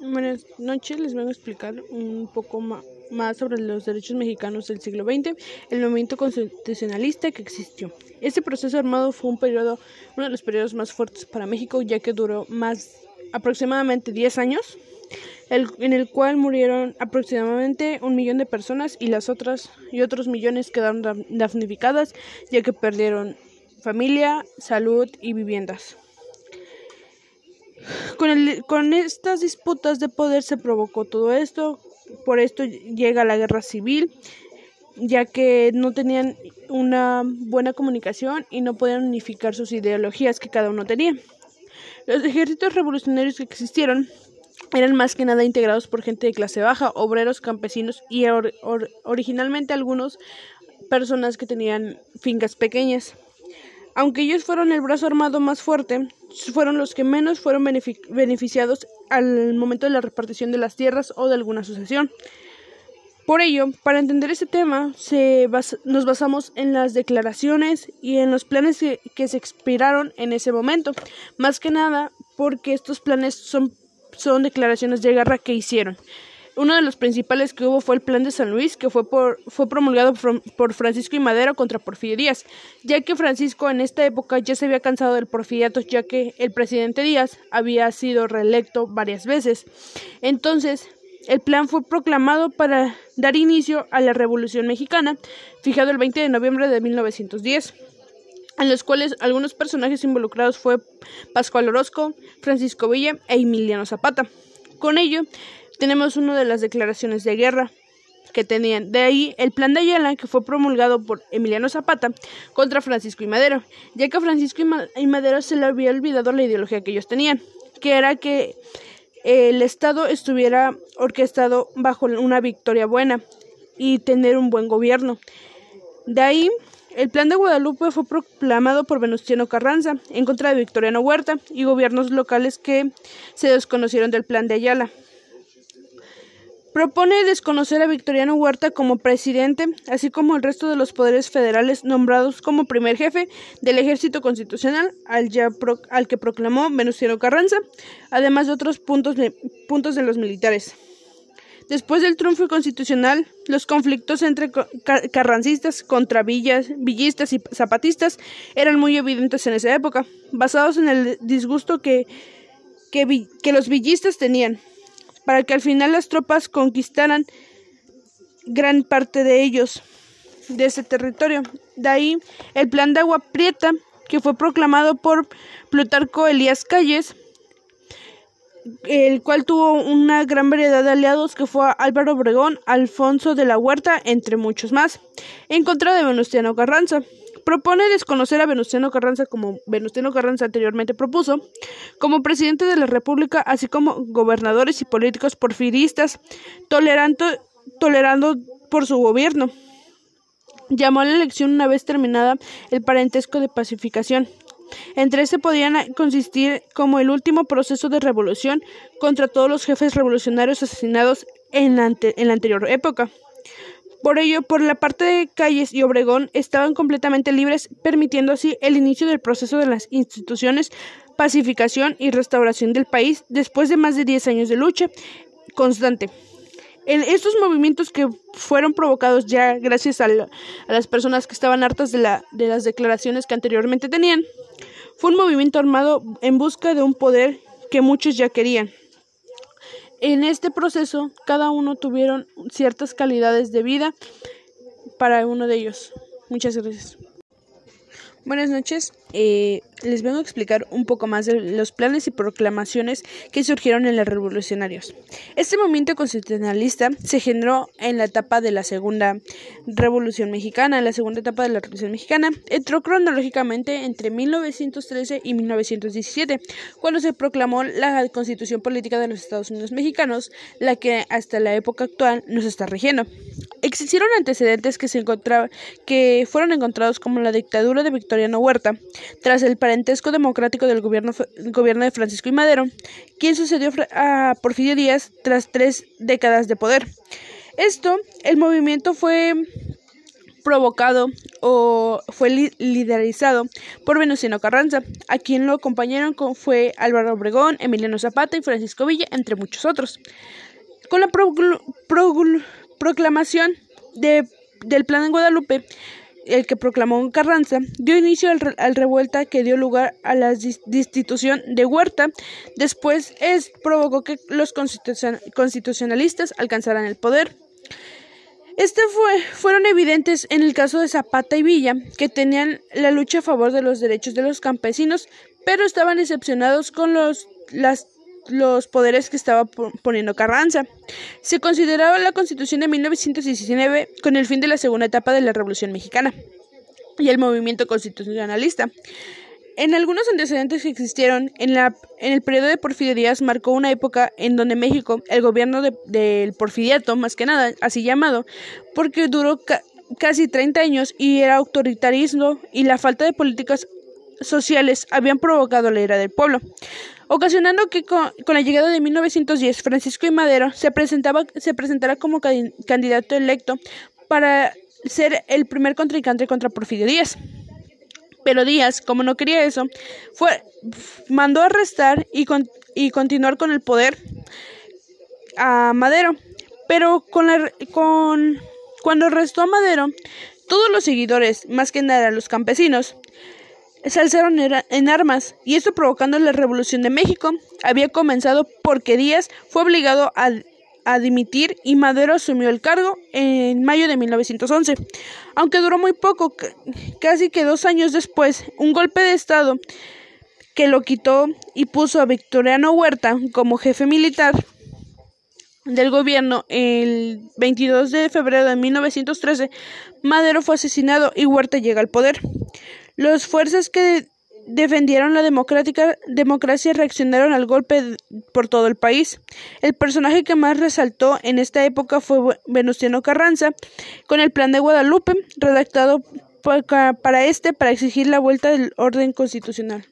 Buenas noches, les vengo a explicar un poco más sobre los derechos mexicanos del siglo XX, el movimiento constitucionalista que existió. Este proceso armado fue un periodo, uno de los periodos más fuertes para México, ya que duró más aproximadamente 10 años, en el cual murieron aproximadamente un millón de personas y las otras y otros millones quedaron damnificadas, ya que perdieron familia, salud y viviendas. Con, estas disputas de poder se provocó todo esto, por esto llega la guerra civil, ya que no tenían una buena comunicación y no podían unificar sus ideologías que cada uno tenía. Los ejércitos revolucionarios que existieron eran más que nada integrados por gente de clase baja, obreros, campesinos y originalmente algunos personas que tenían fincas pequeñas. Aunque ellos fueron el brazo armado más fuerte, fueron los que menos fueron beneficiados al momento de la repartición de las tierras o de alguna sucesión. Por ello, para entender este tema, nos basamos en las declaraciones y en los planes que, se expiraron en ese momento. Más que nada, porque estos planes son, son declaraciones de guerra que hicieron. Uno de los principales que hubo fue el Plan de San Luis, que fue, por, fue promulgado por, Francisco y Madero contra Porfirio Díaz, ya que Francisco en esta época ya se había cansado del porfiriato, ya que el presidente Díaz había sido reelecto varias veces. Entonces, el plan fue proclamado para dar inicio a la Revolución Mexicana, fijado el 20 de noviembre de 1910 en los cuales algunos personajes involucrados fue Pascual Orozco, Francisco Villa e Emiliano Zapata. Con ello, tenemos una de las declaraciones de guerra que tenían. De ahí el plan de Ayala, que fue promulgado por Emiliano Zapata contra Francisco y Madero, ya que a Francisco y Madero se le había olvidado la ideología que ellos tenían, que era que el Estado estuviera orquestado bajo una victoria buena y tener un buen gobierno. De ahí, el plan de Guadalupe fue proclamado por Venustiano Carranza en contra de Victoriano Huerta y gobiernos locales que se desconocieron del plan de Ayala. Propone desconocer a Victoriano Huerta como presidente, así como el resto de los poderes federales nombrados como primer jefe del ejército constitucional, al, que proclamó Venustiano Carranza, además de otros puntos de, puntos de los militares. Después del triunfo constitucional, los conflictos entre carrancistas contra villas, villistas y zapatistas eran muy evidentes en esa época, basados en el disgusto que, que los villistas tenían para que al final las tropas conquistaran gran parte de ellos, de ese territorio. De ahí el plan de Agua Prieta, que fue proclamado por Plutarco Elías Calles, el cual tuvo una gran variedad de aliados que fue Álvaro Obregón, Alfonso de la Huerta, entre muchos más, en contra de Venustiano Carranza. Propone desconocer a Venustiano Carranza como Venustiano Carranza anteriormente propuso, como presidente de la República, así como gobernadores y políticos porfiristas, tolerando, por su gobierno. Llamó a la elección una vez terminada el parentesco de pacificación. Entre ese podían consistir como el último proceso de revolución contra todos los jefes revolucionarios asesinados en la anterior época. Por ello, por la parte de Calles y Obregón estaban completamente libres, permitiendo así el inicio del proceso de las instituciones, pacificación y restauración del país después de más de 10 años de lucha constante. En estos movimientos que fueron provocados ya gracias a, las personas que estaban hartas de, la, de las declaraciones que anteriormente tenían, fue un movimiento armado en busca de un poder que muchos ya querían. En este proceso, cada uno tuvieron ciertas calidades de vida para uno de ellos. Muchas gracias. Buenas noches. Eh, les vengo a explicar un poco más de los planes y proclamaciones que surgieron en los revolucionarios. Este movimiento constitucionalista se generó en la etapa de la Segunda Revolución Mexicana. En la segunda etapa de la Revolución Mexicana entró cronológicamente entre 1913 y 1917, cuando se proclamó la Constitución Política de los Estados Unidos Mexicanos, la que hasta la época actual nos está rigiendo. Existieron antecedentes que, se que fueron encontrados como la dictadura de Victoriano Huerta, tras el parentesco democrático del gobierno, gobierno de Francisco y Madero, quien sucedió a Porfirio Díaz tras tres décadas de poder. Esto, el movimiento fue provocado o fue liderizado por Venustiano Carranza, a quien lo acompañaron fue Álvaro Obregón, Emiliano Zapata y Francisco Villa, entre muchos otros. Con la proclamación de, del Plan en Guadalupe, el que proclamó Carranza, dio inicio al, revuelta que dio lugar a la destitución de Huerta. Después es, provocó que los constitucionalistas alcanzaran el poder. Este fue, fueron evidentes en el caso de Zapata y Villa, que tenían la lucha a favor de los derechos de los campesinos, pero estaban decepcionados con los, las los poderes que estaba poniendo Carranza. Se consideraba la Constitución de 1919 con el fin de la segunda etapa de la Revolución Mexicana y el movimiento constitucionalista. En algunos antecedentes que existieron, en, la, en el periodo de Porfirio Díaz marcó una época en donde México, el gobierno del porfiriato, más que nada, así llamado, porque duró casi 30 años y era autoritarismo y la falta de políticas sociales habían provocado la ira del pueblo ocasionando que con, la llegada de 1910 Francisco I. Madero se, presentaba, se presentara como candidato electo para ser el primer contrincante contra Porfirio Díaz. Pero Díaz, como no quería eso, fue, mandó arrestar y, y continuar con el poder a Madero. Pero con, la, con cuando arrestó a Madero, todos los seguidores, más que nada los campesinos, se alzaron en armas, y esto provocando la Revolución de México. Había comenzado porque Díaz fue obligado a, dimitir y Madero asumió el cargo en mayo de 1911. Aunque duró muy poco, casi que dos años después, un golpe de Estado que lo quitó y puso a Victoriano Huerta como jefe militar del gobierno el 22 de febrero de 1913, Madero fue asesinado y Huerta llega al poder. Las fuerzas que defendieron la democrática democracia reaccionaron al golpe por todo el país. El personaje que más resaltó en esta época fue Venustiano Carranza, con el Plan de Guadalupe, redactado para este para exigir la vuelta del orden constitucional.